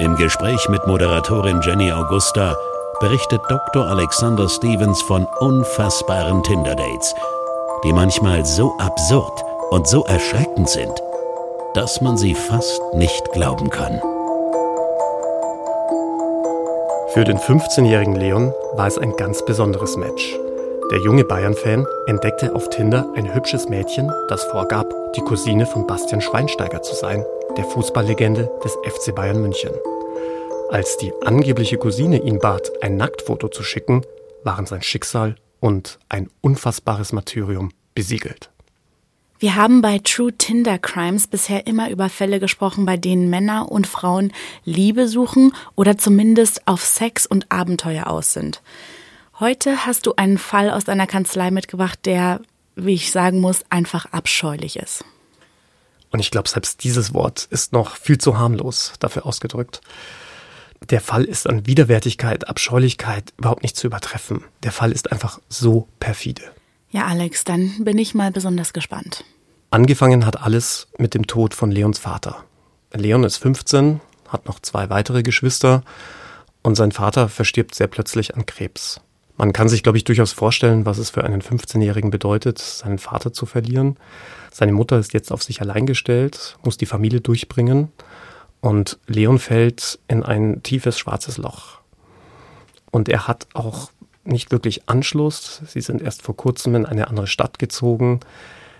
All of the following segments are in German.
Im Gespräch mit Moderatorin Jenny Augusta berichtet Dr. Alexander Stevens von unfassbaren Tinder-Dates, die manchmal so absurd und so erschreckend sind, dass man sie fast nicht glauben kann. Für den 15-jährigen Leon war es ein ganz besonderes Match. Der junge Bayern-Fan entdeckte auf Tinder ein hübsches Mädchen, das vorgab, die Cousine von Bastian Schweinsteiger zu sein, der Fußballlegende des FC Bayern München. Als die angebliche Cousine ihn bat, ein Nacktfoto zu schicken, waren sein Schicksal und ein unfassbares Martyrium besiegelt. Wir haben bei True Tinder Crimes bisher immer über Fälle gesprochen, bei denen Männer und Frauen Liebe suchen oder zumindest auf Sex und Abenteuer aus sind. Heute hast du einen Fall aus deiner Kanzlei mitgebracht, der, wie ich sagen muss, einfach abscheulich ist. Und ich glaube, selbst dieses Wort ist noch viel zu harmlos dafür ausgedrückt. Der Fall ist an Widerwärtigkeit, Abscheulichkeit überhaupt nicht zu übertreffen. Der Fall ist einfach so perfide. Ja, Alex, dann bin ich mal besonders gespannt. Angefangen hat alles mit dem Tod von Leons Vater. Leon ist 15, hat noch zwei weitere Geschwister und sein Vater verstirbt sehr plötzlich an Krebs. Man kann sich, glaube ich, durchaus vorstellen, was es für einen 15-Jährigen bedeutet, seinen Vater zu verlieren. Seine Mutter ist jetzt auf sich allein gestellt, muss die Familie durchbringen und Leon fällt in ein tiefes schwarzes Loch. Und er hat auch nicht wirklich Anschluss. Sie sind erst vor kurzem in eine andere Stadt gezogen.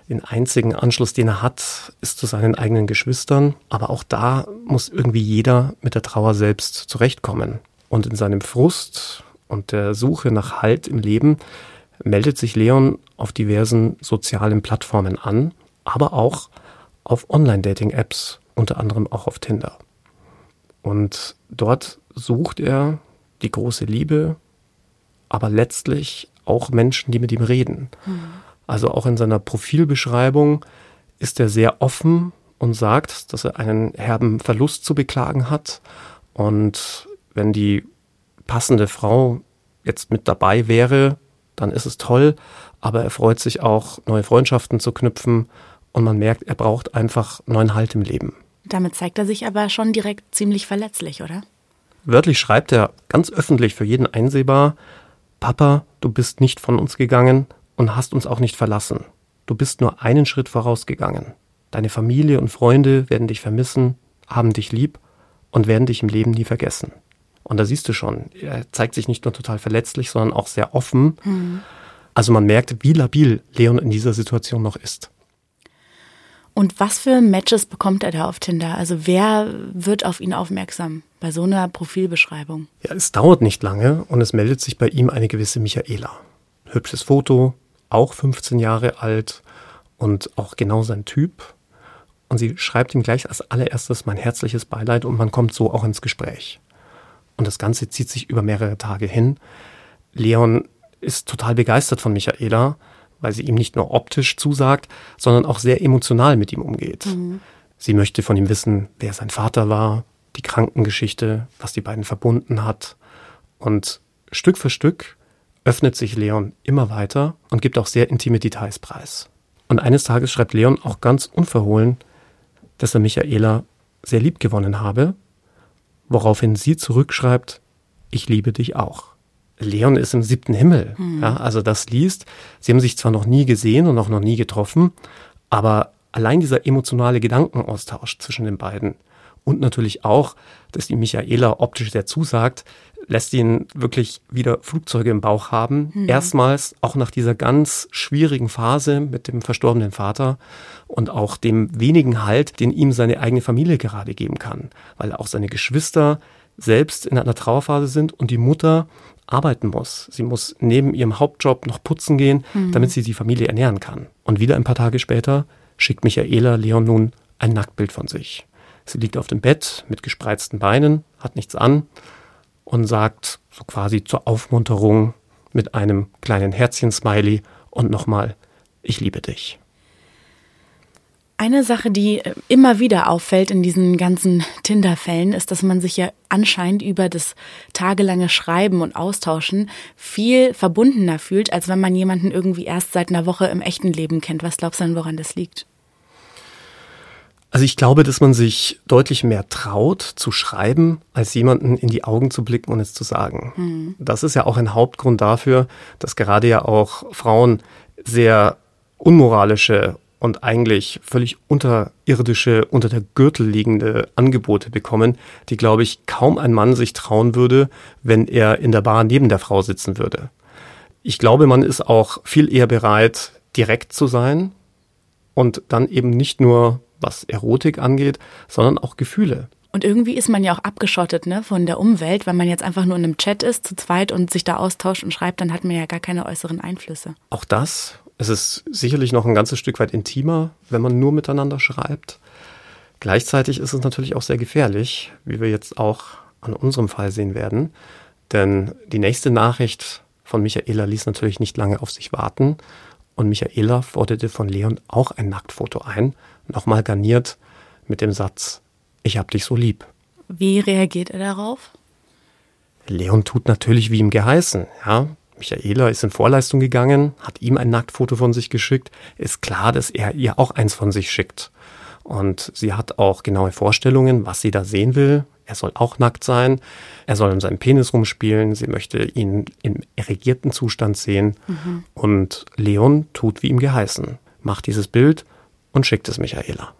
Den einzigen Anschluss, den er hat, ist zu seinen eigenen Geschwistern. Aber auch da muss irgendwie jeder mit der Trauer selbst zurechtkommen. Und in seinem Frust und der Suche nach Halt im Leben meldet sich Leon auf diversen sozialen Plattformen an, aber auch auf Online-Dating-Apps, unter anderem auch auf Tinder. Und dort sucht er die große Liebe, aber letztlich auch Menschen, die mit ihm reden. Mhm. Also auch in seiner Profilbeschreibung ist er sehr offen und sagt, dass er einen herben Verlust zu beklagen hat. Und wenn die passende Frau jetzt mit dabei wäre, dann ist es toll. Aber er freut sich auch, neue Freundschaften zu knüpfen. Und man merkt, er braucht einfach neuen Halt im Leben. Damit zeigt er sich aber schon direkt ziemlich verletzlich, oder? Wörtlich schreibt er ganz öffentlich für jeden einsehbar, Papa, du bist nicht von uns gegangen und hast uns auch nicht verlassen. Du bist nur einen Schritt vorausgegangen. Deine Familie und Freunde werden dich vermissen, haben dich lieb und werden dich im Leben nie vergessen. Und da siehst du schon, er zeigt sich nicht nur total verletzlich, sondern auch sehr offen. Mhm. Also man merkt, wie labil Leon in dieser Situation noch ist. Und was für Matches bekommt er da auf Tinder? Also wer wird auf ihn aufmerksam bei so einer Profilbeschreibung? Ja, es dauert nicht lange und es meldet sich bei ihm eine gewisse Michaela. Hübsches Foto, auch 15 Jahre alt und auch genau sein Typ. Und sie schreibt ihm gleich als allererstes mein herzliches Beileid und man kommt so auch ins Gespräch. Und das Ganze zieht sich über mehrere Tage hin. Leon ist total begeistert von Michaela, weil sie ihm nicht nur optisch zusagt, sondern auch sehr emotional mit ihm umgeht. Mhm. Sie möchte von ihm wissen, wer sein Vater war, die Krankengeschichte, was die beiden verbunden hat. Und Stück für Stück öffnet sich Leon immer weiter und gibt auch sehr intime Details preis. Und eines Tages schreibt Leon auch ganz unverhohlen, dass er Michaela sehr lieb gewonnen habe woraufhin sie zurückschreibt, ich liebe dich auch. Leon ist im siebten Himmel. Mhm. Ja, also das liest. Sie haben sich zwar noch nie gesehen und auch noch nie getroffen, aber allein dieser emotionale Gedankenaustausch zwischen den beiden und natürlich auch, dass die Michaela optisch sehr zusagt, lässt ihn wirklich wieder Flugzeuge im Bauch haben. Mhm. Erstmals auch nach dieser ganz schwierigen Phase mit dem verstorbenen Vater und auch dem wenigen Halt, den ihm seine eigene Familie gerade geben kann, weil auch seine Geschwister selbst in einer Trauerphase sind und die Mutter arbeiten muss. Sie muss neben ihrem Hauptjob noch putzen gehen, mhm. damit sie die Familie ernähren kann. Und wieder ein paar Tage später schickt Michaela Leon nun ein Nacktbild von sich. Sie liegt auf dem Bett mit gespreizten Beinen, hat nichts an und sagt so quasi zur Aufmunterung mit einem kleinen Herzchen-Smiley und nochmal, ich liebe dich. Eine Sache, die äh, immer wieder auffällt in diesen ganzen Tinder-Fällen, ist, dass man sich ja anscheinend über das tagelange Schreiben und Austauschen viel verbundener fühlt, als wenn man jemanden irgendwie erst seit einer Woche im echten Leben kennt. Was glaubst du denn, woran das liegt? Also ich glaube, dass man sich deutlich mehr traut zu schreiben, als jemanden in die Augen zu blicken und es zu sagen. Mhm. Das ist ja auch ein Hauptgrund dafür, dass gerade ja auch Frauen sehr unmoralische und eigentlich völlig unterirdische, unter der Gürtel liegende Angebote bekommen, die, glaube ich, kaum ein Mann sich trauen würde, wenn er in der Bar neben der Frau sitzen würde. Ich glaube, man ist auch viel eher bereit, direkt zu sein und dann eben nicht nur, was Erotik angeht, sondern auch Gefühle. Und irgendwie ist man ja auch abgeschottet ne, von der Umwelt, wenn man jetzt einfach nur in einem Chat ist, zu zweit und sich da austauscht und schreibt, dann hat man ja gar keine äußeren Einflüsse. Auch das es ist sicherlich noch ein ganzes Stück weit intimer, wenn man nur miteinander schreibt. Gleichzeitig ist es natürlich auch sehr gefährlich, wie wir jetzt auch an unserem Fall sehen werden. Denn die nächste Nachricht von Michaela ließ natürlich nicht lange auf sich warten. Und Michaela forderte von Leon auch ein Nacktfoto ein, nochmal garniert mit dem Satz, ich hab dich so lieb. Wie reagiert er darauf? Leon tut natürlich wie ihm geheißen, ja. Michaela ist in Vorleistung gegangen, hat ihm ein Nacktfoto von sich geschickt. Ist klar, dass er ihr auch eins von sich schickt. Und sie hat auch genaue Vorstellungen, was sie da sehen will. Er soll auch nackt sein. Er soll in seinem Penis rumspielen. Sie möchte ihn im erregierten Zustand sehen. Mhm. Und Leon tut wie ihm geheißen. Macht dieses Bild und schickt es Michaela.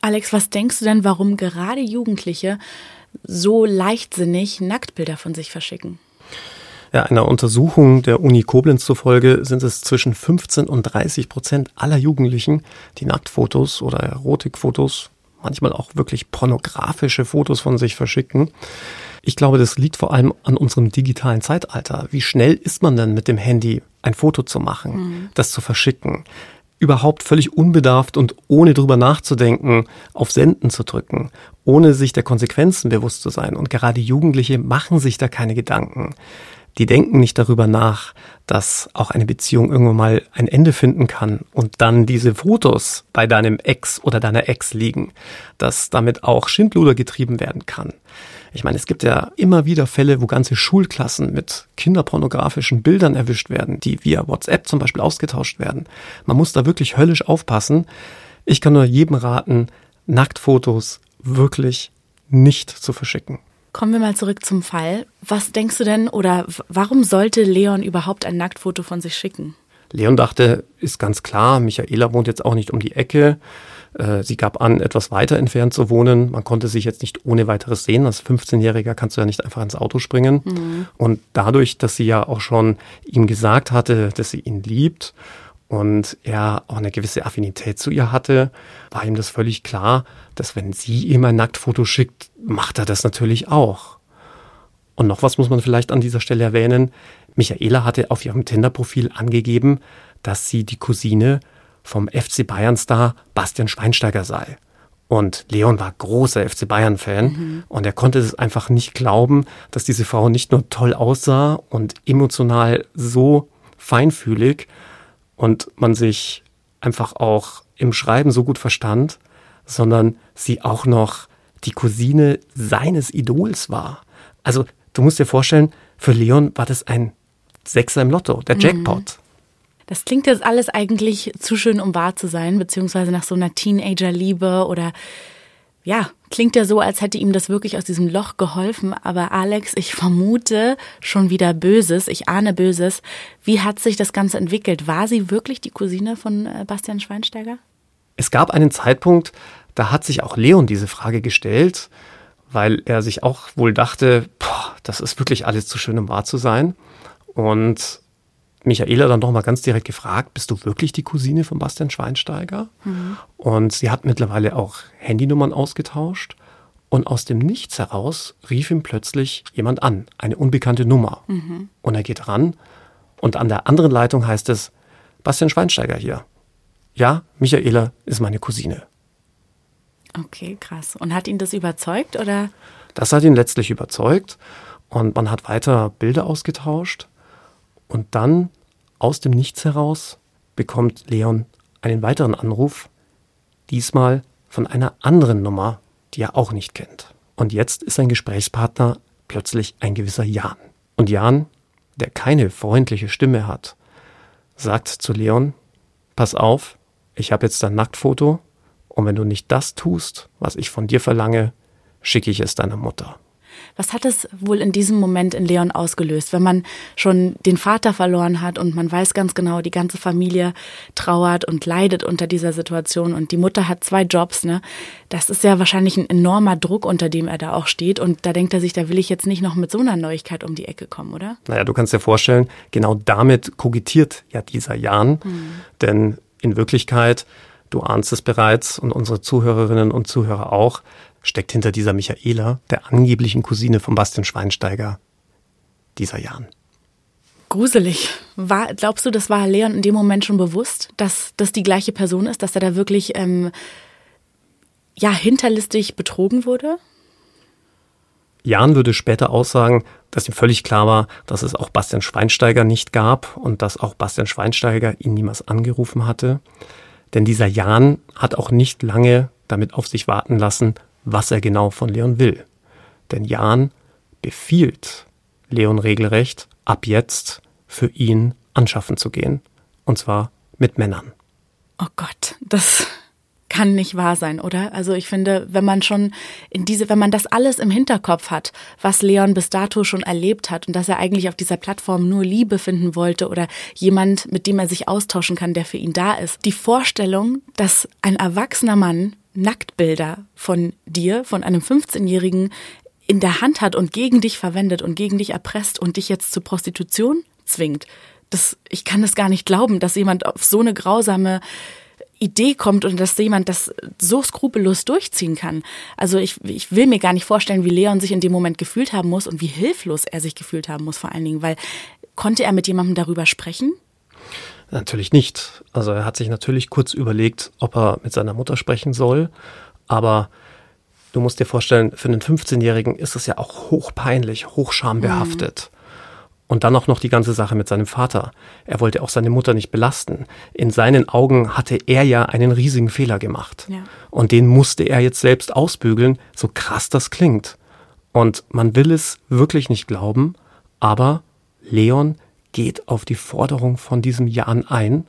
Alex, was denkst du denn, warum gerade Jugendliche so leichtsinnig Nacktbilder von sich verschicken? Ja, einer Untersuchung der Uni Koblenz zufolge sind es zwischen 15 und 30 Prozent aller Jugendlichen, die Nacktfotos oder Erotikfotos, manchmal auch wirklich pornografische Fotos von sich verschicken. Ich glaube, das liegt vor allem an unserem digitalen Zeitalter. Wie schnell ist man denn mit dem Handy ein Foto zu machen, mhm. das zu verschicken? Überhaupt völlig unbedarft und ohne drüber nachzudenken, auf Senden zu drücken, ohne sich der Konsequenzen bewusst zu sein. Und gerade Jugendliche machen sich da keine Gedanken die denken nicht darüber nach, dass auch eine Beziehung irgendwann mal ein Ende finden kann und dann diese Fotos bei deinem Ex oder deiner Ex liegen, dass damit auch Schindluder getrieben werden kann. Ich meine, es gibt ja immer wieder Fälle, wo ganze Schulklassen mit kinderpornografischen Bildern erwischt werden, die via WhatsApp zum Beispiel ausgetauscht werden. Man muss da wirklich höllisch aufpassen. Ich kann nur jedem raten, Nacktfotos wirklich nicht zu verschicken. Kommen wir mal zurück zum Fall. Was denkst du denn oder warum sollte Leon überhaupt ein Nacktfoto von sich schicken? Leon dachte, ist ganz klar, Michaela wohnt jetzt auch nicht um die Ecke. Äh, sie gab an, etwas weiter entfernt zu wohnen. Man konnte sich jetzt nicht ohne weiteres sehen. Als 15-Jähriger kannst du ja nicht einfach ins Auto springen. Mhm. Und dadurch, dass sie ja auch schon ihm gesagt hatte, dass sie ihn liebt und er auch eine gewisse Affinität zu ihr hatte, war ihm das völlig klar, dass wenn sie ihm ein Nacktfoto schickt, macht er das natürlich auch. Und noch was muss man vielleicht an dieser Stelle erwähnen. Michaela hatte auf ihrem Tinder-Profil angegeben, dass sie die Cousine vom FC Bayern-Star Bastian Schweinsteiger sei. Und Leon war großer FC Bayern-Fan mhm. und er konnte es einfach nicht glauben, dass diese Frau nicht nur toll aussah und emotional so feinfühlig und man sich einfach auch im Schreiben so gut verstand, sondern sie auch noch die Cousine seines Idols war. Also du musst dir vorstellen, für Leon war das ein Sechser im Lotto, der mhm. Jackpot. Das klingt jetzt alles eigentlich zu schön, um wahr zu sein, beziehungsweise nach so einer Teenager-Liebe oder ja, klingt ja so, als hätte ihm das wirklich aus diesem Loch geholfen. Aber Alex, ich vermute schon wieder Böses, ich ahne Böses. Wie hat sich das Ganze entwickelt? War sie wirklich die Cousine von äh, Bastian Schweinsteiger? Es gab einen Zeitpunkt, da hat sich auch Leon diese Frage gestellt, weil er sich auch wohl dachte, boah, das ist wirklich alles zu schön, um wahr zu sein. Und Michaela dann doch mal ganz direkt gefragt, bist du wirklich die Cousine von Bastian Schweinsteiger? Mhm. Und sie hat mittlerweile auch Handynummern ausgetauscht. Und aus dem Nichts heraus rief ihm plötzlich jemand an, eine unbekannte Nummer. Mhm. Und er geht ran und an der anderen Leitung heißt es, Bastian Schweinsteiger hier. Ja, Michaela ist meine Cousine. Okay, krass. Und hat ihn das überzeugt oder? Das hat ihn letztlich überzeugt und man hat weiter Bilder ausgetauscht und dann aus dem Nichts heraus bekommt Leon einen weiteren Anruf, diesmal von einer anderen Nummer, die er auch nicht kennt. Und jetzt ist sein Gesprächspartner plötzlich ein gewisser Jan. Und Jan, der keine freundliche Stimme hat, sagt zu Leon, pass auf, ich habe jetzt dein Nacktfoto und wenn du nicht das tust, was ich von dir verlange, schicke ich es deiner Mutter. Was hat es wohl in diesem Moment in Leon ausgelöst, wenn man schon den Vater verloren hat und man weiß ganz genau, die ganze Familie trauert und leidet unter dieser Situation und die Mutter hat zwei Jobs, ne? Das ist ja wahrscheinlich ein enormer Druck, unter dem er da auch steht und da denkt er sich, da will ich jetzt nicht noch mit so einer Neuigkeit um die Ecke kommen, oder? Naja, du kannst dir vorstellen, genau damit kogitiert ja dieser Jan, hm. denn in Wirklichkeit du ahnst es bereits und unsere Zuhörerinnen und Zuhörer auch, steckt hinter dieser Michaela, der angeblichen Cousine von Bastian Schweinsteiger, dieser Jan. Gruselig. War, glaubst du, das war Leon in dem Moment schon bewusst, dass das die gleiche Person ist, dass er da wirklich ähm, ja hinterlistig betrogen wurde? Jan würde später aussagen, dass ihm völlig klar war, dass es auch Bastian Schweinsteiger nicht gab und dass auch Bastian Schweinsteiger ihn niemals angerufen hatte. Denn dieser Jan hat auch nicht lange damit auf sich warten lassen, was er genau von Leon will. Denn Jan befiehlt Leon regelrecht, ab jetzt für ihn anschaffen zu gehen. Und zwar mit Männern. Oh Gott, das kann nicht wahr sein, oder? Also ich finde, wenn man schon in diese, wenn man das alles im Hinterkopf hat, was Leon bis dato schon erlebt hat und dass er eigentlich auf dieser Plattform nur Liebe finden wollte oder jemand, mit dem er sich austauschen kann, der für ihn da ist. Die Vorstellung, dass ein erwachsener Mann Nacktbilder von dir, von einem 15-Jährigen in der Hand hat und gegen dich verwendet und gegen dich erpresst und dich jetzt zur Prostitution zwingt. Das, ich kann es gar nicht glauben, dass jemand auf so eine grausame Idee kommt und dass jemand das so skrupellos durchziehen kann. Also ich, ich will mir gar nicht vorstellen, wie Leon sich in dem Moment gefühlt haben muss und wie hilflos er sich gefühlt haben muss vor allen Dingen, weil konnte er mit jemandem darüber sprechen? Natürlich nicht. Also er hat sich natürlich kurz überlegt, ob er mit seiner Mutter sprechen soll, aber du musst dir vorstellen, für einen 15-Jährigen ist es ja auch hochpeinlich, hochschambehaftet. Mhm. Und dann auch noch die ganze Sache mit seinem Vater. Er wollte auch seine Mutter nicht belasten. In seinen Augen hatte er ja einen riesigen Fehler gemacht. Ja. Und den musste er jetzt selbst ausbügeln, so krass das klingt. Und man will es wirklich nicht glauben, aber Leon geht auf die Forderung von diesem Jan ein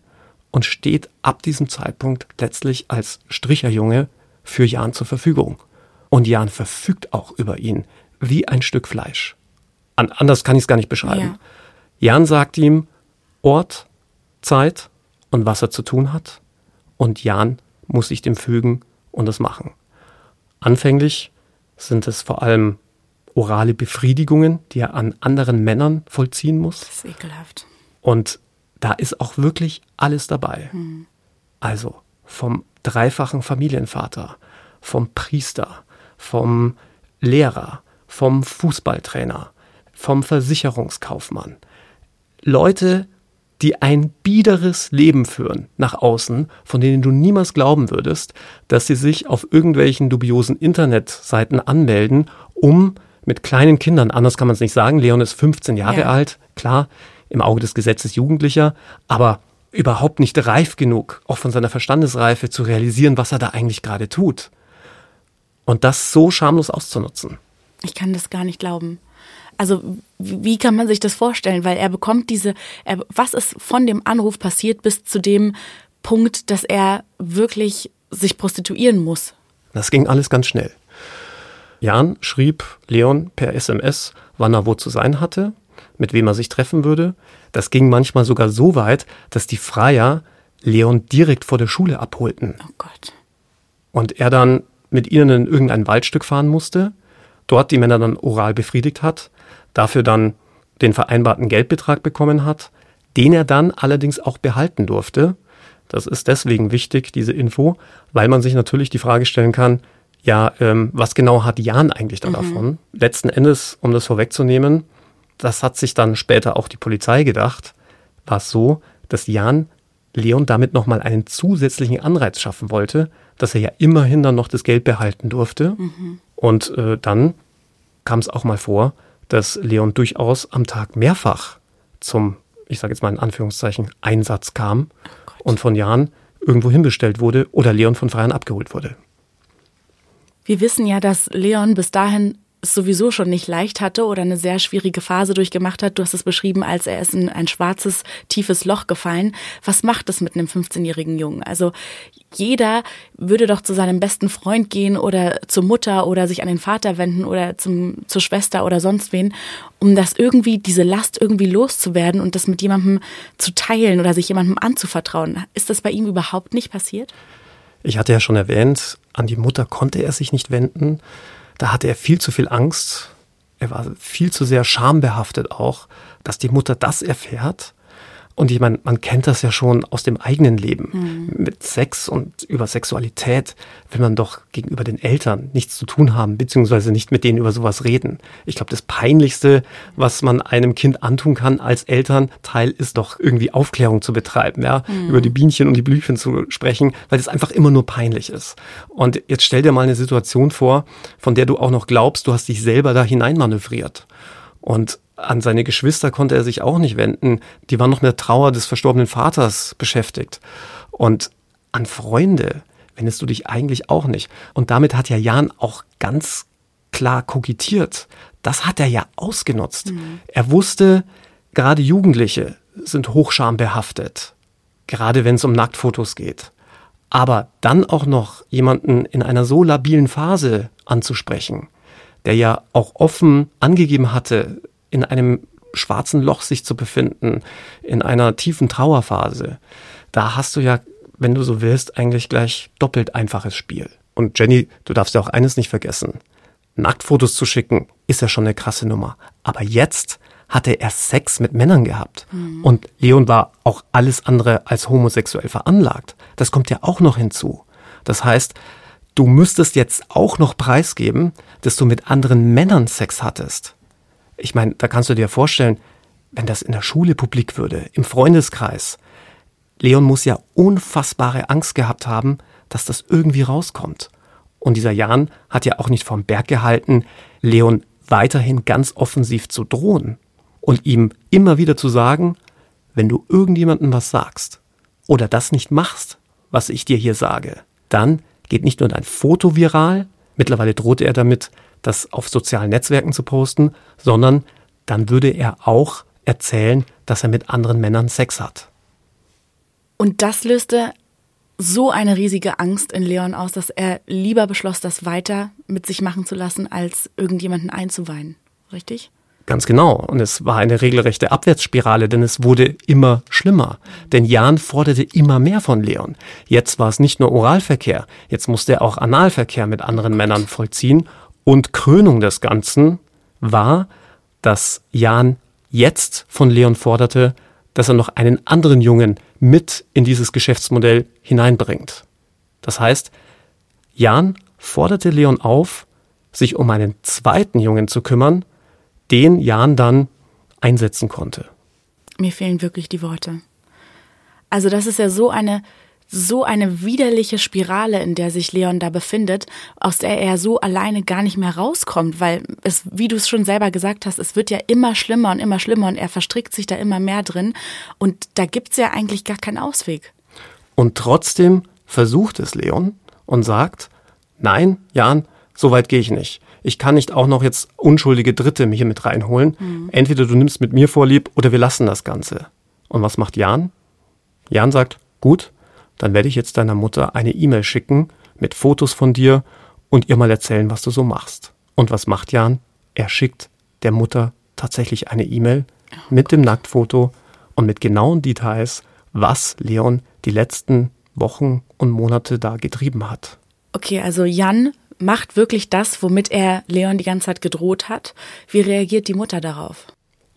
und steht ab diesem Zeitpunkt letztlich als Stricherjunge für Jan zur Verfügung. Und Jan verfügt auch über ihn wie ein Stück Fleisch. An, anders kann ich es gar nicht beschreiben. Ja. Jan sagt ihm Ort, Zeit und was er zu tun hat. Und Jan muss sich dem fügen und es machen. Anfänglich sind es vor allem orale Befriedigungen, die er an anderen Männern vollziehen muss. Das ist ekelhaft. Und da ist auch wirklich alles dabei. Hm. Also vom dreifachen Familienvater, vom Priester, vom Lehrer, vom Fußballtrainer, vom Versicherungskaufmann. Leute, die ein biederes Leben führen nach außen, von denen du niemals glauben würdest, dass sie sich auf irgendwelchen dubiosen Internetseiten anmelden, um mit kleinen Kindern, anders kann man es nicht sagen, Leon ist 15 Jahre ja. alt, klar, im Auge des Gesetzes Jugendlicher, aber überhaupt nicht reif genug, auch von seiner Verstandesreife zu realisieren, was er da eigentlich gerade tut. Und das so schamlos auszunutzen. Ich kann das gar nicht glauben. Also wie kann man sich das vorstellen? Weil er bekommt diese, er, was ist von dem Anruf passiert bis zu dem Punkt, dass er wirklich sich prostituieren muss? Das ging alles ganz schnell. Jan schrieb Leon per SMS, wann er wo zu sein hatte, mit wem er sich treffen würde. Das ging manchmal sogar so weit, dass die Freier Leon direkt vor der Schule abholten. Oh Gott. Und er dann mit ihnen in irgendein Waldstück fahren musste, dort die Männer dann oral befriedigt hat, dafür dann den vereinbarten Geldbetrag bekommen hat, den er dann allerdings auch behalten durfte. Das ist deswegen wichtig, diese Info, weil man sich natürlich die Frage stellen kann, ja, ähm, was genau hat Jan eigentlich da mhm. davon? Letzten Endes, um das vorwegzunehmen, das hat sich dann später auch die Polizei gedacht, war es so, dass Jan Leon damit nochmal einen zusätzlichen Anreiz schaffen wollte, dass er ja immerhin dann noch das Geld behalten durfte. Mhm. Und äh, dann kam es auch mal vor, dass Leon durchaus am Tag mehrfach zum, ich sage jetzt mal in Anführungszeichen, Einsatz kam oh und von Jan irgendwo hinbestellt wurde oder Leon von Freiern abgeholt wurde. Wir wissen ja, dass Leon bis dahin es sowieso schon nicht leicht hatte oder eine sehr schwierige Phase durchgemacht hat. Du hast es beschrieben, als er ist in ein schwarzes, tiefes Loch gefallen. Was macht es mit einem 15-jährigen Jungen? Also jeder würde doch zu seinem besten Freund gehen oder zur Mutter oder sich an den Vater wenden oder zum, zur Schwester oder sonst wen, um das irgendwie, diese Last irgendwie loszuwerden und das mit jemandem zu teilen oder sich jemandem anzuvertrauen. Ist das bei ihm überhaupt nicht passiert? Ich hatte ja schon erwähnt, an die Mutter konnte er sich nicht wenden. Da hatte er viel zu viel Angst. Er war viel zu sehr schambehaftet auch, dass die Mutter das erfährt und ich meine, man kennt das ja schon aus dem eigenen Leben. Mhm. Mit Sex und über Sexualität will man doch gegenüber den Eltern nichts zu tun haben, beziehungsweise nicht mit denen über sowas reden. Ich glaube, das Peinlichste, was man einem Kind antun kann als Elternteil, ist doch irgendwie Aufklärung zu betreiben, ja, mhm. über die Bienchen und die Blüchen zu sprechen, weil das einfach immer nur peinlich ist. Und jetzt stell dir mal eine Situation vor, von der du auch noch glaubst, du hast dich selber da hineinmanövriert. Und an seine Geschwister konnte er sich auch nicht wenden. Die waren noch mit der Trauer des verstorbenen Vaters beschäftigt. Und an Freunde wendest du dich eigentlich auch nicht. Und damit hat ja Jan auch ganz klar kokettiert. Das hat er ja ausgenutzt. Mhm. Er wusste, gerade Jugendliche sind hochschambehaftet. Gerade wenn es um Nacktfotos geht. Aber dann auch noch jemanden in einer so labilen Phase anzusprechen, der ja auch offen angegeben hatte, in einem schwarzen Loch sich zu befinden, in einer tiefen Trauerphase, da hast du ja, wenn du so willst, eigentlich gleich doppelt einfaches Spiel. Und Jenny, du darfst ja auch eines nicht vergessen. Nacktfotos zu schicken, ist ja schon eine krasse Nummer. Aber jetzt hatte er Sex mit Männern gehabt. Mhm. Und Leon war auch alles andere als homosexuell veranlagt. Das kommt ja auch noch hinzu. Das heißt, du müsstest jetzt auch noch preisgeben, dass du mit anderen Männern Sex hattest ich meine, da kannst du dir vorstellen, wenn das in der Schule publik würde, im Freundeskreis. Leon muss ja unfassbare Angst gehabt haben, dass das irgendwie rauskommt. Und dieser Jan hat ja auch nicht vom Berg gehalten, Leon weiterhin ganz offensiv zu drohen und ihm immer wieder zu sagen, wenn du irgendjemandem was sagst oder das nicht machst, was ich dir hier sage, dann geht nicht nur dein Foto viral, mittlerweile drohte er damit, das auf sozialen Netzwerken zu posten, sondern dann würde er auch erzählen, dass er mit anderen Männern Sex hat. Und das löste so eine riesige Angst in Leon aus, dass er lieber beschloss, das weiter mit sich machen zu lassen, als irgendjemanden einzuweinen. Richtig? Ganz genau. Und es war eine regelrechte Abwärtsspirale, denn es wurde immer schlimmer. Denn Jan forderte immer mehr von Leon. Jetzt war es nicht nur Oralverkehr, jetzt musste er auch Analverkehr mit anderen Männern vollziehen und Krönung des Ganzen war, dass Jan jetzt von Leon forderte, dass er noch einen anderen Jungen mit in dieses Geschäftsmodell hineinbringt. Das heißt, Jan forderte Leon auf, sich um einen zweiten Jungen zu kümmern, den Jan dann einsetzen konnte. Mir fehlen wirklich die Worte. Also das ist ja so eine so eine widerliche Spirale, in der sich Leon da befindet, aus der er so alleine gar nicht mehr rauskommt, weil es, wie du es schon selber gesagt hast, es wird ja immer schlimmer und immer schlimmer und er verstrickt sich da immer mehr drin und da gibt's ja eigentlich gar keinen Ausweg. Und trotzdem versucht es Leon und sagt, nein, Jan, so weit gehe ich nicht. Ich kann nicht auch noch jetzt unschuldige Dritte hier mit reinholen. Mhm. Entweder du nimmst mit mir vorlieb oder wir lassen das Ganze. Und was macht Jan? Jan sagt, gut, dann werde ich jetzt deiner Mutter eine E-Mail schicken mit Fotos von dir und ihr mal erzählen, was du so machst. Und was macht Jan? Er schickt der Mutter tatsächlich eine E-Mail mit dem Nacktfoto und mit genauen Details, was Leon die letzten Wochen und Monate da getrieben hat. Okay, also Jan macht wirklich das, womit er Leon die ganze Zeit gedroht hat. Wie reagiert die Mutter darauf?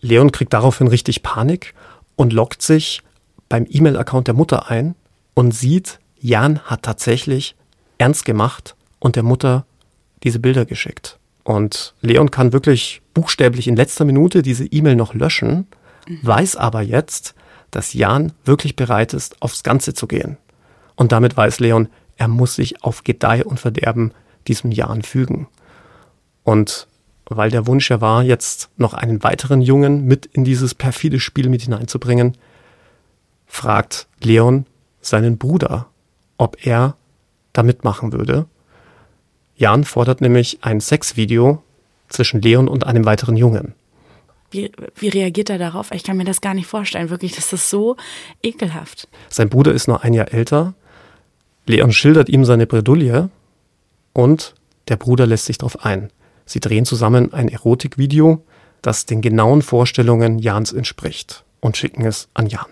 Leon kriegt daraufhin richtig Panik und loggt sich beim E-Mail-Account der Mutter ein und sieht, Jan hat tatsächlich ernst gemacht und der Mutter diese Bilder geschickt. Und Leon kann wirklich buchstäblich in letzter Minute diese E-Mail noch löschen, mhm. weiß aber jetzt, dass Jan wirklich bereit ist, aufs Ganze zu gehen. Und damit weiß Leon, er muss sich auf Gedeih und Verderben diesem Jan fügen. Und weil der Wunsch ja war, jetzt noch einen weiteren Jungen mit in dieses perfide Spiel mit hineinzubringen, fragt Leon seinen Bruder, ob er da mitmachen würde. Jan fordert nämlich ein Sexvideo zwischen Leon und einem weiteren Jungen. Wie, wie reagiert er darauf? Ich kann mir das gar nicht vorstellen. Wirklich, das ist so ekelhaft. Sein Bruder ist nur ein Jahr älter. Leon schildert ihm seine Bredouille und der Bruder lässt sich darauf ein. Sie drehen zusammen ein Erotikvideo, das den genauen Vorstellungen Jans entspricht und schicken es an Jan.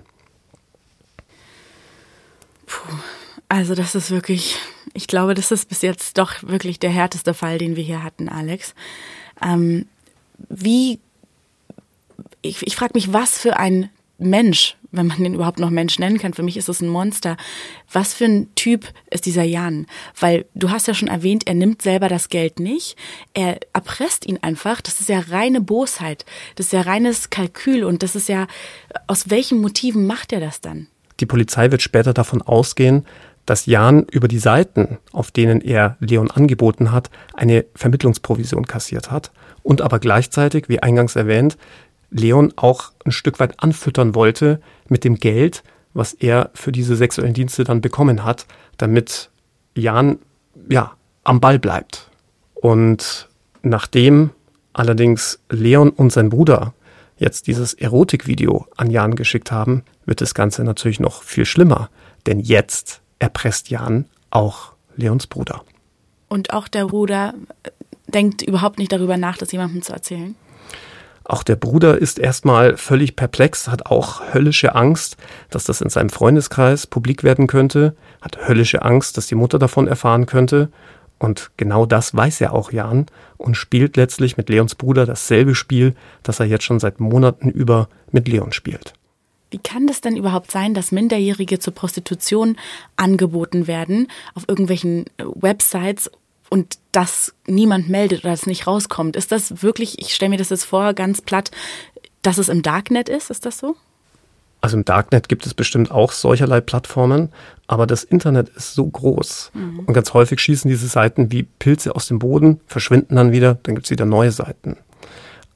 Puh, also das ist wirklich, ich glaube, das ist bis jetzt doch wirklich der härteste Fall, den wir hier hatten, Alex. Ähm, wie, ich, ich frage mich, was für ein Mensch, wenn man den überhaupt noch Mensch nennen kann. Für mich ist es ein Monster. Was für ein Typ ist dieser Jan? Weil du hast ja schon erwähnt, er nimmt selber das Geld nicht. Er erpresst ihn einfach. Das ist ja reine Bosheit. Das ist ja reines Kalkül. Und das ist ja, aus welchen Motiven macht er das dann? Die Polizei wird später davon ausgehen, dass Jan über die Seiten, auf denen er Leon angeboten hat, eine Vermittlungsprovision kassiert hat und aber gleichzeitig, wie eingangs erwähnt, Leon auch ein Stück weit anfüttern wollte mit dem Geld, was er für diese sexuellen Dienste dann bekommen hat, damit Jan ja am Ball bleibt. Und nachdem allerdings Leon und sein Bruder jetzt dieses Erotikvideo an Jan geschickt haben, wird das Ganze natürlich noch viel schlimmer. Denn jetzt erpresst Jan auch Leons Bruder. Und auch der Bruder denkt überhaupt nicht darüber nach, das jemandem zu erzählen? Auch der Bruder ist erstmal völlig perplex, hat auch höllische Angst, dass das in seinem Freundeskreis publik werden könnte, hat höllische Angst, dass die Mutter davon erfahren könnte. Und genau das weiß ja auch Jan und spielt letztlich mit Leons Bruder dasselbe Spiel, das er jetzt schon seit Monaten über mit Leon spielt. Wie kann das denn überhaupt sein, dass Minderjährige zur Prostitution angeboten werden auf irgendwelchen Websites und das niemand meldet oder es nicht rauskommt. Ist das wirklich, ich stelle mir das jetzt vor, ganz platt, dass es im Darknet ist? Ist das so? Also im Darknet gibt es bestimmt auch solcherlei Plattformen, aber das Internet ist so groß. Mhm. Und ganz häufig schießen diese Seiten wie Pilze aus dem Boden, verschwinden dann wieder, dann gibt es wieder neue Seiten.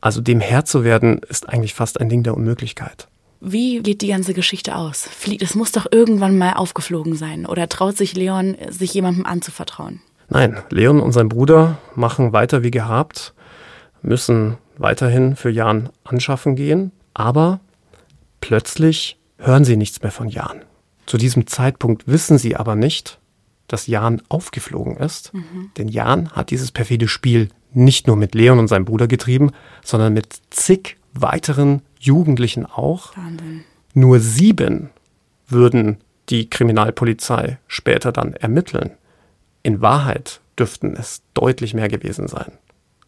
Also dem Herr zu werden, ist eigentlich fast ein Ding der Unmöglichkeit. Wie geht die ganze Geschichte aus? Es muss doch irgendwann mal aufgeflogen sein. Oder traut sich Leon, sich jemandem anzuvertrauen? Nein, Leon und sein Bruder machen weiter wie gehabt, müssen weiterhin für Jan anschaffen gehen, aber plötzlich hören sie nichts mehr von Jan. Zu diesem Zeitpunkt wissen sie aber nicht, dass Jan aufgeflogen ist, mhm. denn Jan hat dieses perfide Spiel nicht nur mit Leon und seinem Bruder getrieben, sondern mit zig weiteren Jugendlichen auch. Wahnsinn. Nur sieben würden die Kriminalpolizei später dann ermitteln. In Wahrheit dürften es deutlich mehr gewesen sein.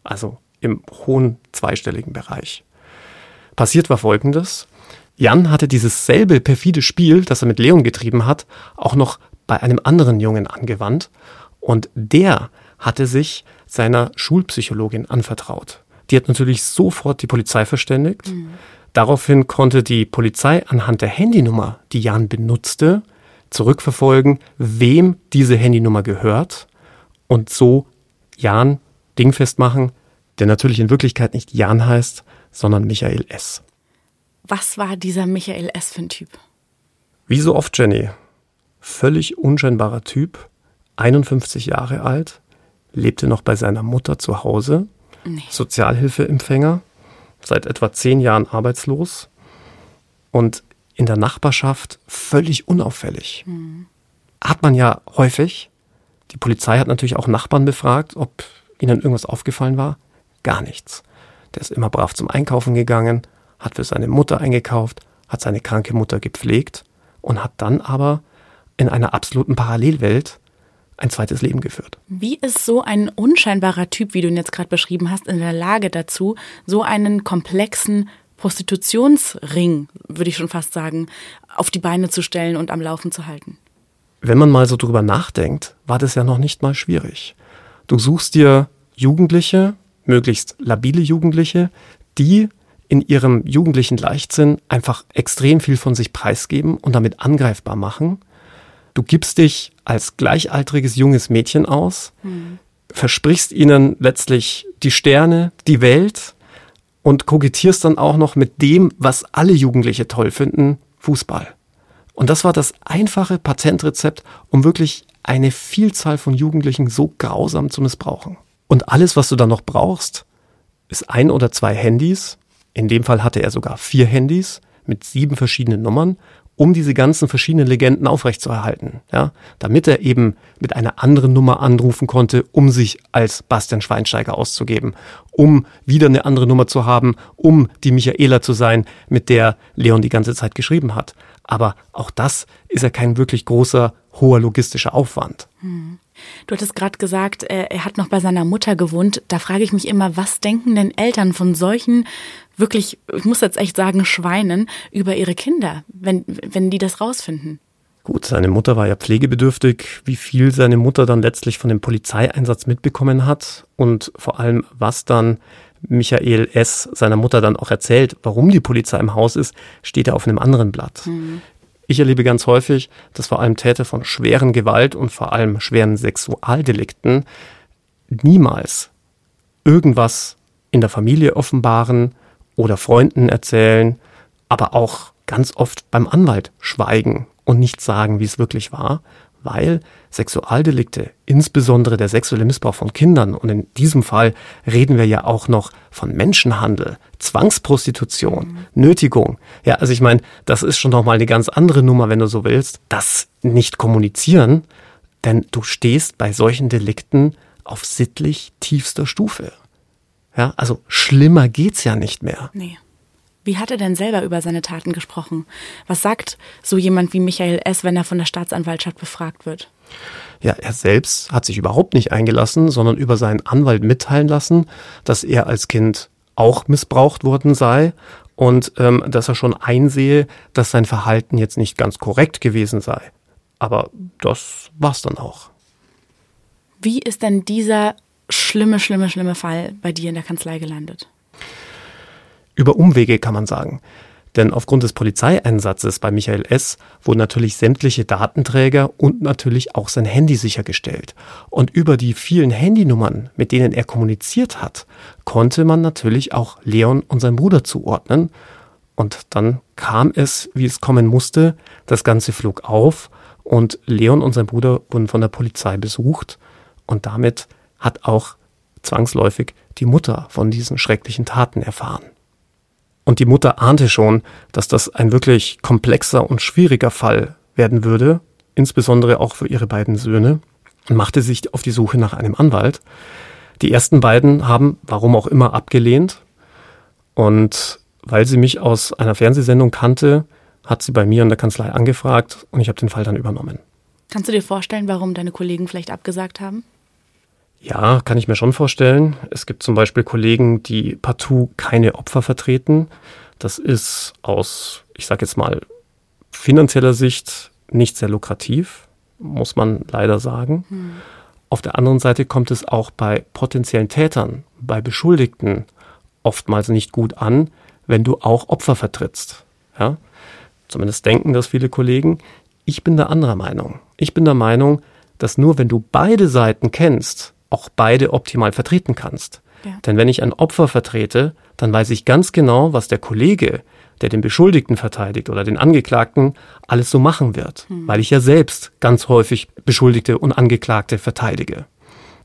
Also im hohen zweistelligen Bereich. Passiert war Folgendes. Jan hatte dieses selbe perfide Spiel, das er mit Leon getrieben hat, auch noch bei einem anderen Jungen angewandt. Und der hatte sich seiner Schulpsychologin anvertraut. Die hat natürlich sofort die Polizei verständigt. Mhm. Daraufhin konnte die Polizei anhand der Handynummer, die Jan benutzte, zurückverfolgen, wem diese Handynummer gehört und so Jan dingfest machen, der natürlich in Wirklichkeit nicht Jan heißt, sondern Michael S. Was war dieser Michael S. für ein Typ? Wie so oft, Jenny. Völlig unscheinbarer Typ, 51 Jahre alt, lebte noch bei seiner Mutter zu Hause, nee. Sozialhilfeempfänger, seit etwa zehn Jahren arbeitslos und in der Nachbarschaft völlig unauffällig. Mhm. Hat man ja häufig. Die Polizei hat natürlich auch Nachbarn befragt, ob ihnen irgendwas aufgefallen war. Gar nichts. Der ist immer brav zum Einkaufen gegangen, hat für seine Mutter eingekauft, hat seine kranke Mutter gepflegt und hat dann aber in einer absoluten Parallelwelt ein zweites Leben geführt. Wie ist so ein unscheinbarer Typ, wie du ihn jetzt gerade beschrieben hast, in der Lage dazu, so einen komplexen Prostitutionsring, würde ich schon fast sagen, auf die Beine zu stellen und am Laufen zu halten? Wenn man mal so drüber nachdenkt, war das ja noch nicht mal schwierig. Du suchst dir Jugendliche, möglichst labile Jugendliche, die in ihrem jugendlichen Leichtsinn einfach extrem viel von sich preisgeben und damit angreifbar machen. Du gibst dich als gleichaltriges junges Mädchen aus, mhm. versprichst ihnen letztlich die Sterne, die Welt und kokettierst dann auch noch mit dem, was alle Jugendliche toll finden, Fußball. Und das war das einfache Patentrezept, um wirklich eine Vielzahl von Jugendlichen so grausam zu missbrauchen. Und alles, was du dann noch brauchst, ist ein oder zwei Handys. In dem Fall hatte er sogar vier Handys mit sieben verschiedenen Nummern um diese ganzen verschiedenen Legenden aufrechtzuerhalten, ja, damit er eben mit einer anderen Nummer anrufen konnte, um sich als Bastian Schweinsteiger auszugeben, um wieder eine andere Nummer zu haben, um die Michaela zu sein, mit der Leon die ganze Zeit geschrieben hat. Aber auch das ist ja kein wirklich großer, hoher logistischer Aufwand. Hm. Du hattest gerade gesagt, er hat noch bei seiner Mutter gewohnt. Da frage ich mich immer, was denken denn Eltern von solchen wirklich, ich muss jetzt echt sagen, Schweinen über ihre Kinder, wenn, wenn die das rausfinden. Gut, seine Mutter war ja pflegebedürftig. Wie viel seine Mutter dann letztlich von dem Polizeieinsatz mitbekommen hat und vor allem, was dann Michael S. seiner Mutter dann auch erzählt, warum die Polizei im Haus ist, steht ja auf einem anderen Blatt. Mhm. Ich erlebe ganz häufig, dass vor allem Täter von schweren Gewalt und vor allem schweren Sexualdelikten niemals irgendwas in der Familie offenbaren, oder Freunden erzählen, aber auch ganz oft beim Anwalt schweigen und nicht sagen, wie es wirklich war, weil Sexualdelikte, insbesondere der sexuelle Missbrauch von Kindern, und in diesem Fall reden wir ja auch noch von Menschenhandel, Zwangsprostitution, mhm. Nötigung. Ja, also ich meine, das ist schon nochmal eine ganz andere Nummer, wenn du so willst. Das nicht kommunizieren, denn du stehst bei solchen Delikten auf sittlich tiefster Stufe. Ja, also schlimmer geht's ja nicht mehr. Nee. Wie hat er denn selber über seine Taten gesprochen? Was sagt so jemand wie Michael S., wenn er von der Staatsanwaltschaft befragt wird? Ja, er selbst hat sich überhaupt nicht eingelassen, sondern über seinen Anwalt mitteilen lassen, dass er als Kind auch missbraucht worden sei und ähm, dass er schon einsehe, dass sein Verhalten jetzt nicht ganz korrekt gewesen sei. Aber das war's dann auch. Wie ist denn dieser schlimme, schlimme, schlimme Fall bei dir in der Kanzlei gelandet? Über Umwege kann man sagen. Denn aufgrund des Polizeieinsatzes bei Michael S. wurden natürlich sämtliche Datenträger und natürlich auch sein Handy sichergestellt. Und über die vielen Handynummern, mit denen er kommuniziert hat, konnte man natürlich auch Leon und sein Bruder zuordnen. Und dann kam es, wie es kommen musste. Das Ganze flog auf und Leon und sein Bruder wurden von der Polizei besucht. Und damit hat auch zwangsläufig die Mutter von diesen schrecklichen Taten erfahren. Und die Mutter ahnte schon, dass das ein wirklich komplexer und schwieriger Fall werden würde, insbesondere auch für ihre beiden Söhne, und machte sich auf die Suche nach einem Anwalt. Die ersten beiden haben, warum auch immer, abgelehnt. Und weil sie mich aus einer Fernsehsendung kannte, hat sie bei mir in der Kanzlei angefragt und ich habe den Fall dann übernommen. Kannst du dir vorstellen, warum deine Kollegen vielleicht abgesagt haben? Ja, kann ich mir schon vorstellen. Es gibt zum Beispiel Kollegen, die partout keine Opfer vertreten. Das ist aus, ich sage jetzt mal, finanzieller Sicht nicht sehr lukrativ, muss man leider sagen. Hm. Auf der anderen Seite kommt es auch bei potenziellen Tätern, bei Beschuldigten oftmals nicht gut an, wenn du auch Opfer vertrittst. Ja? Zumindest denken das viele Kollegen. Ich bin der anderer Meinung. Ich bin der Meinung, dass nur wenn du beide Seiten kennst, auch beide optimal vertreten kannst. Ja. Denn wenn ich ein Opfer vertrete, dann weiß ich ganz genau, was der Kollege, der den Beschuldigten verteidigt oder den Angeklagten, alles so machen wird, hm. weil ich ja selbst ganz häufig Beschuldigte und Angeklagte verteidige.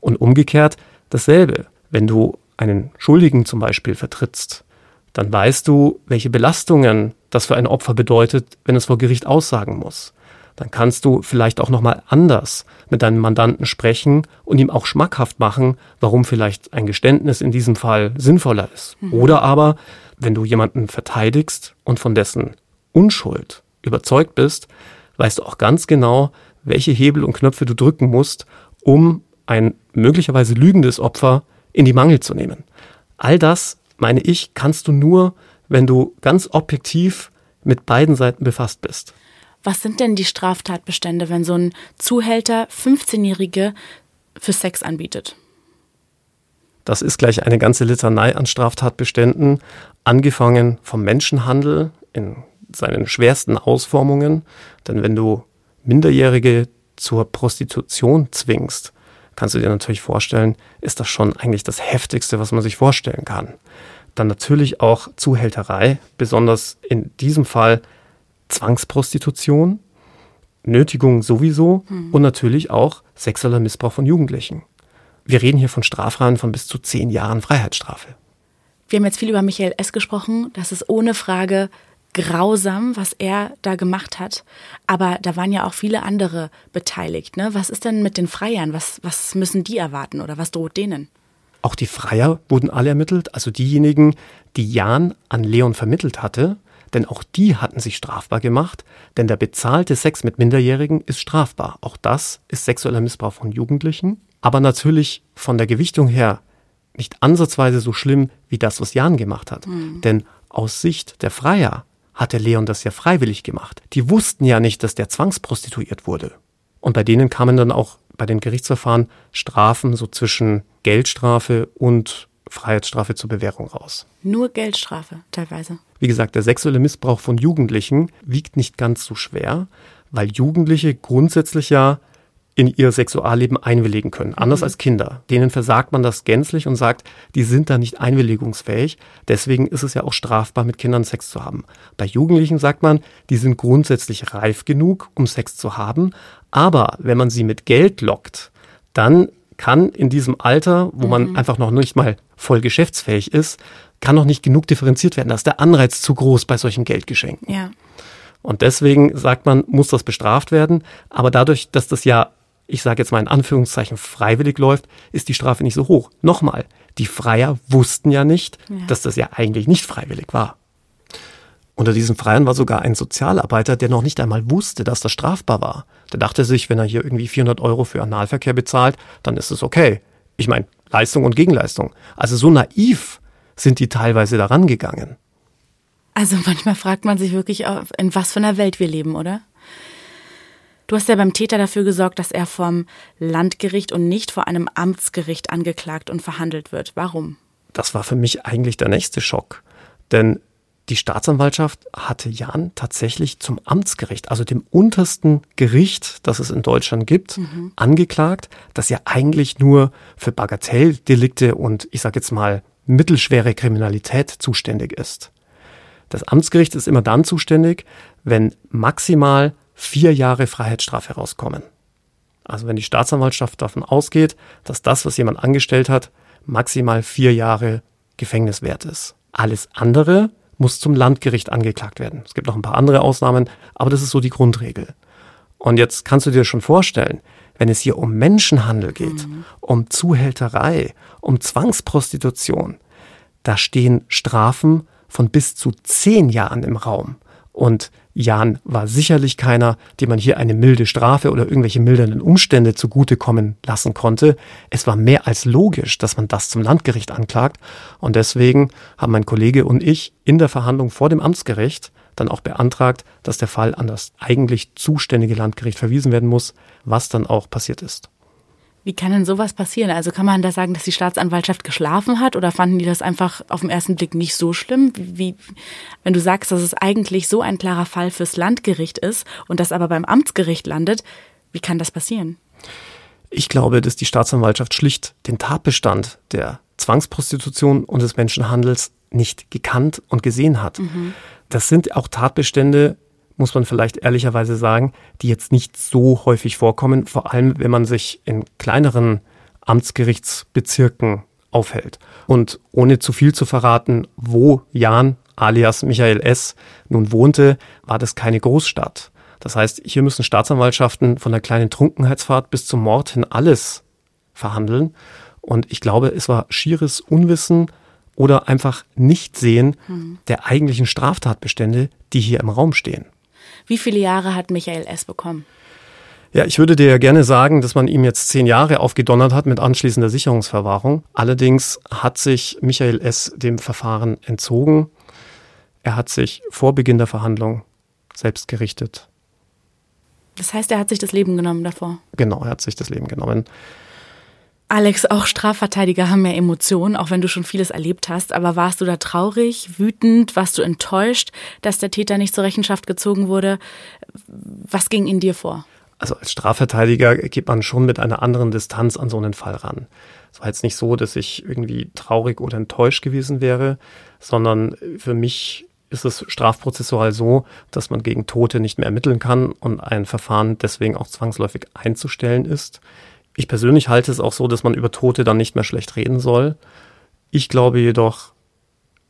Und umgekehrt dasselbe. Wenn du einen Schuldigen zum Beispiel vertrittst, dann weißt du, welche Belastungen das für ein Opfer bedeutet, wenn es vor Gericht aussagen muss dann kannst du vielleicht auch nochmal anders mit deinem Mandanten sprechen und ihm auch schmackhaft machen, warum vielleicht ein Geständnis in diesem Fall sinnvoller ist. Mhm. Oder aber, wenn du jemanden verteidigst und von dessen Unschuld überzeugt bist, weißt du auch ganz genau, welche Hebel und Knöpfe du drücken musst, um ein möglicherweise lügendes Opfer in die Mangel zu nehmen. All das, meine ich, kannst du nur, wenn du ganz objektiv mit beiden Seiten befasst bist. Was sind denn die Straftatbestände, wenn so ein Zuhälter 15-Jährige für Sex anbietet? Das ist gleich eine ganze Litanei an Straftatbeständen, angefangen vom Menschenhandel in seinen schwersten Ausformungen. Denn wenn du Minderjährige zur Prostitution zwingst, kannst du dir natürlich vorstellen, ist das schon eigentlich das Heftigste, was man sich vorstellen kann. Dann natürlich auch Zuhälterei, besonders in diesem Fall Zwangsprostitution, Nötigung sowieso hm. und natürlich auch sexueller Missbrauch von Jugendlichen. Wir reden hier von Strafrahmen von bis zu zehn Jahren Freiheitsstrafe. Wir haben jetzt viel über Michael S. gesprochen. Das ist ohne Frage grausam, was er da gemacht hat. Aber da waren ja auch viele andere beteiligt. Ne? Was ist denn mit den Freiern? Was, was müssen die erwarten oder was droht denen? Auch die Freier wurden alle ermittelt, also diejenigen, die Jan an Leon vermittelt hatte, denn auch die hatten sich strafbar gemacht, denn der bezahlte Sex mit Minderjährigen ist strafbar. Auch das ist sexueller Missbrauch von Jugendlichen, aber natürlich von der Gewichtung her nicht ansatzweise so schlimm wie das, was Jan gemacht hat. Mhm. Denn aus Sicht der Freier hatte Leon das ja freiwillig gemacht. Die wussten ja nicht, dass der zwangsprostituiert wurde. Und bei denen kamen dann auch bei den Gerichtsverfahren Strafen so zwischen Geldstrafe und Freiheitsstrafe zur Bewährung raus. Nur Geldstrafe teilweise. Wie gesagt, der sexuelle Missbrauch von Jugendlichen wiegt nicht ganz so schwer, weil Jugendliche grundsätzlich ja in ihr Sexualleben einwilligen können, anders mhm. als Kinder. Denen versagt man das gänzlich und sagt, die sind da nicht einwilligungsfähig. Deswegen ist es ja auch strafbar, mit Kindern Sex zu haben. Bei Jugendlichen sagt man, die sind grundsätzlich reif genug, um Sex zu haben. Aber wenn man sie mit Geld lockt, dann kann in diesem Alter, wo man mhm. einfach noch nicht mal voll geschäftsfähig ist, kann noch nicht genug differenziert werden. Da ist der Anreiz zu groß bei solchen Geldgeschenken. Ja. Und deswegen sagt man, muss das bestraft werden. Aber dadurch, dass das ja ich sage jetzt mal in Anführungszeichen freiwillig läuft, ist die Strafe nicht so hoch. Nochmal, die Freier wussten ja nicht, ja. dass das ja eigentlich nicht freiwillig war. Unter diesen Freiern war sogar ein Sozialarbeiter, der noch nicht einmal wusste, dass das strafbar war. Der dachte sich, wenn er hier irgendwie 400 Euro für Analverkehr bezahlt, dann ist es okay. Ich meine, Leistung und Gegenleistung. Also so naiv sind die teilweise daran gegangen. Also manchmal fragt man sich wirklich, in was für einer Welt wir leben, oder? Du hast ja beim Täter dafür gesorgt, dass er vom Landgericht und nicht vor einem Amtsgericht angeklagt und verhandelt wird. Warum? Das war für mich eigentlich der nächste Schock. Denn die Staatsanwaltschaft hatte Jan tatsächlich zum Amtsgericht, also dem untersten Gericht, das es in Deutschland gibt, mhm. angeklagt, das ja eigentlich nur für Bagatelldelikte und ich sage jetzt mal mittelschwere Kriminalität zuständig ist. Das Amtsgericht ist immer dann zuständig, wenn maximal vier Jahre Freiheitsstrafe rauskommen. Also wenn die Staatsanwaltschaft davon ausgeht, dass das, was jemand angestellt hat, maximal vier Jahre Gefängnis wert ist. Alles andere muss zum Landgericht angeklagt werden. Es gibt noch ein paar andere Ausnahmen, aber das ist so die Grundregel. Und jetzt kannst du dir schon vorstellen, wenn es hier um Menschenhandel geht, mhm. um Zuhälterei, um Zwangsprostitution, da stehen Strafen von bis zu zehn Jahren im Raum. Und Jan war sicherlich keiner, dem man hier eine milde Strafe oder irgendwelche mildernden Umstände zugutekommen lassen konnte. Es war mehr als logisch, dass man das zum Landgericht anklagt. Und deswegen haben mein Kollege und ich in der Verhandlung vor dem Amtsgericht dann auch beantragt, dass der Fall an das eigentlich zuständige Landgericht verwiesen werden muss, was dann auch passiert ist. Wie kann denn sowas passieren? Also kann man da sagen, dass die Staatsanwaltschaft geschlafen hat oder fanden die das einfach auf den ersten Blick nicht so schlimm? Wie, wenn du sagst, dass es eigentlich so ein klarer Fall fürs Landgericht ist und das aber beim Amtsgericht landet, wie kann das passieren? Ich glaube, dass die Staatsanwaltschaft schlicht den Tatbestand der Zwangsprostitution und des Menschenhandels nicht gekannt und gesehen hat. Mhm. Das sind auch Tatbestände, muss man vielleicht ehrlicherweise sagen, die jetzt nicht so häufig vorkommen, vor allem wenn man sich in kleineren Amtsgerichtsbezirken aufhält. Und ohne zu viel zu verraten, wo Jan alias Michael S. nun wohnte, war das keine Großstadt. Das heißt, hier müssen Staatsanwaltschaften von der kleinen Trunkenheitsfahrt bis zum Mord hin alles verhandeln. Und ich glaube, es war schieres Unwissen oder einfach Nichtsehen hm. der eigentlichen Straftatbestände, die hier im Raum stehen. Wie viele Jahre hat Michael S. bekommen? Ja, ich würde dir ja gerne sagen, dass man ihm jetzt zehn Jahre aufgedonnert hat mit anschließender Sicherungsverwahrung. Allerdings hat sich Michael S. dem Verfahren entzogen. Er hat sich vor Beginn der Verhandlung selbst gerichtet. Das heißt, er hat sich das Leben genommen davor? Genau, er hat sich das Leben genommen. Alex, auch Strafverteidiger haben ja Emotionen, auch wenn du schon vieles erlebt hast. Aber warst du da traurig, wütend? Warst du enttäuscht, dass der Täter nicht zur Rechenschaft gezogen wurde? Was ging in dir vor? Also als Strafverteidiger geht man schon mit einer anderen Distanz an so einen Fall ran. Es war jetzt nicht so, dass ich irgendwie traurig oder enttäuscht gewesen wäre, sondern für mich ist es strafprozessual so, dass man gegen Tote nicht mehr ermitteln kann und ein Verfahren deswegen auch zwangsläufig einzustellen ist. Ich persönlich halte es auch so, dass man über Tote dann nicht mehr schlecht reden soll. Ich glaube jedoch,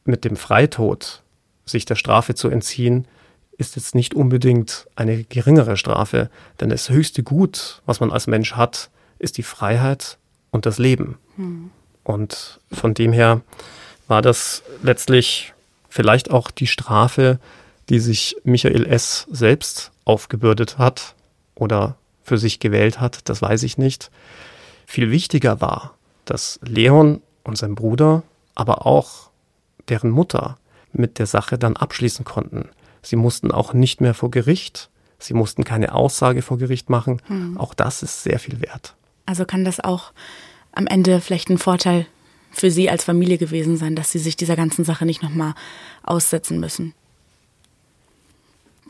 mit dem Freitod sich der Strafe zu entziehen, ist jetzt nicht unbedingt eine geringere Strafe, denn das höchste Gut, was man als Mensch hat, ist die Freiheit und das Leben. Hm. Und von dem her war das letztlich vielleicht auch die Strafe, die sich Michael S. selbst aufgebürdet hat oder für sich gewählt hat, das weiß ich nicht. Viel wichtiger war, dass Leon und sein Bruder, aber auch deren Mutter mit der Sache dann abschließen konnten. Sie mussten auch nicht mehr vor Gericht, sie mussten keine Aussage vor Gericht machen. Hm. Auch das ist sehr viel wert. Also kann das auch am Ende vielleicht ein Vorteil für sie als Familie gewesen sein, dass sie sich dieser ganzen Sache nicht nochmal aussetzen müssen.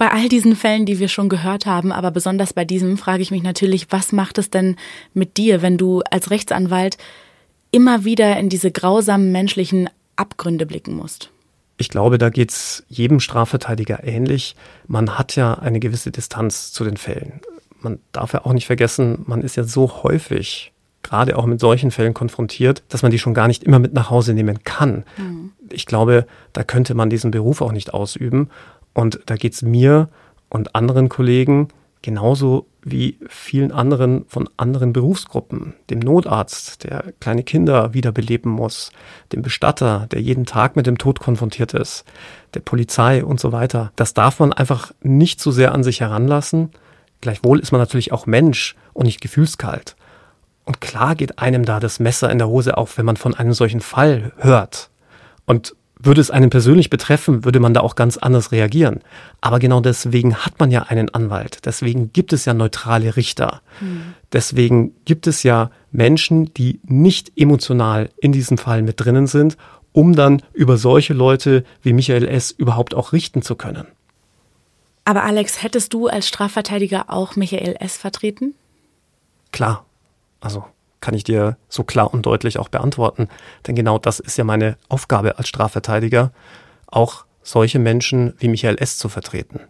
Bei all diesen Fällen, die wir schon gehört haben, aber besonders bei diesem, frage ich mich natürlich, was macht es denn mit dir, wenn du als Rechtsanwalt immer wieder in diese grausamen menschlichen Abgründe blicken musst? Ich glaube, da geht es jedem Strafverteidiger ähnlich. Man hat ja eine gewisse Distanz zu den Fällen. Man darf ja auch nicht vergessen, man ist ja so häufig gerade auch mit solchen Fällen konfrontiert, dass man die schon gar nicht immer mit nach Hause nehmen kann. Mhm. Ich glaube, da könnte man diesen Beruf auch nicht ausüben. Und da geht es mir und anderen Kollegen genauso wie vielen anderen von anderen Berufsgruppen, dem Notarzt, der kleine Kinder wiederbeleben muss, dem Bestatter, der jeden Tag mit dem Tod konfrontiert ist, der Polizei und so weiter. Das darf man einfach nicht so sehr an sich heranlassen. Gleichwohl ist man natürlich auch Mensch und nicht gefühlskalt. Und klar geht einem da das Messer in der Hose auf, wenn man von einem solchen Fall hört. Und würde es einen persönlich betreffen, würde man da auch ganz anders reagieren. Aber genau deswegen hat man ja einen Anwalt. Deswegen gibt es ja neutrale Richter. Mhm. Deswegen gibt es ja Menschen, die nicht emotional in diesem Fall mit drinnen sind, um dann über solche Leute wie Michael S. überhaupt auch richten zu können. Aber Alex, hättest du als Strafverteidiger auch Michael S. vertreten? Klar. Also kann ich dir so klar und deutlich auch beantworten. Denn genau das ist ja meine Aufgabe als Strafverteidiger, auch solche Menschen wie Michael S. zu vertreten.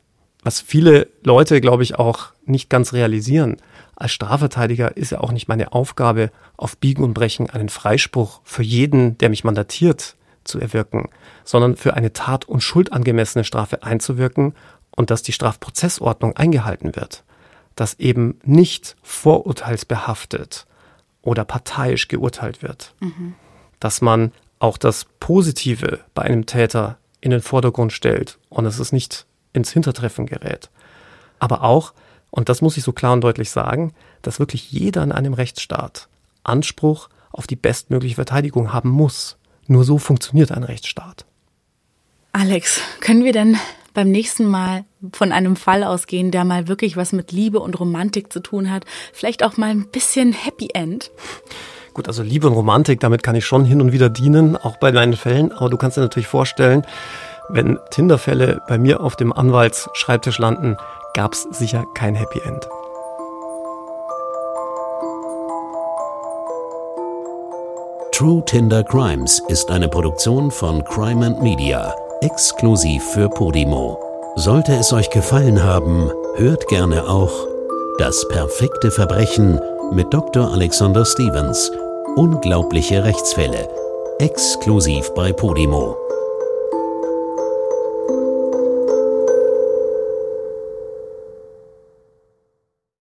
Was viele Leute, glaube ich, auch nicht ganz realisieren. Als Strafverteidiger ist ja auch nicht meine Aufgabe, auf Biegen und Brechen einen Freispruch für jeden, der mich mandatiert, zu erwirken, sondern für eine tat- und schuldangemessene Strafe einzuwirken und dass die Strafprozessordnung eingehalten wird dass eben nicht vorurteilsbehaftet oder parteiisch geurteilt wird. Mhm. Dass man auch das Positive bei einem Täter in den Vordergrund stellt und dass es nicht ins Hintertreffen gerät. Aber auch, und das muss ich so klar und deutlich sagen, dass wirklich jeder in einem Rechtsstaat Anspruch auf die bestmögliche Verteidigung haben muss. Nur so funktioniert ein Rechtsstaat. Alex, können wir denn beim nächsten Mal von einem Fall ausgehen, der mal wirklich was mit Liebe und Romantik zu tun hat. Vielleicht auch mal ein bisschen Happy End. Gut, also Liebe und Romantik, damit kann ich schon hin und wieder dienen, auch bei meinen Fällen. Aber du kannst dir natürlich vorstellen, wenn Tinder-Fälle bei mir auf dem Anwaltsschreibtisch landen, gab es sicher kein Happy End. True Tinder Crimes ist eine Produktion von Crime and Media exklusiv für Podimo. Sollte es euch gefallen haben, hört gerne auch Das perfekte Verbrechen mit Dr. Alexander Stevens. Unglaubliche Rechtsfälle. Exklusiv bei Podimo.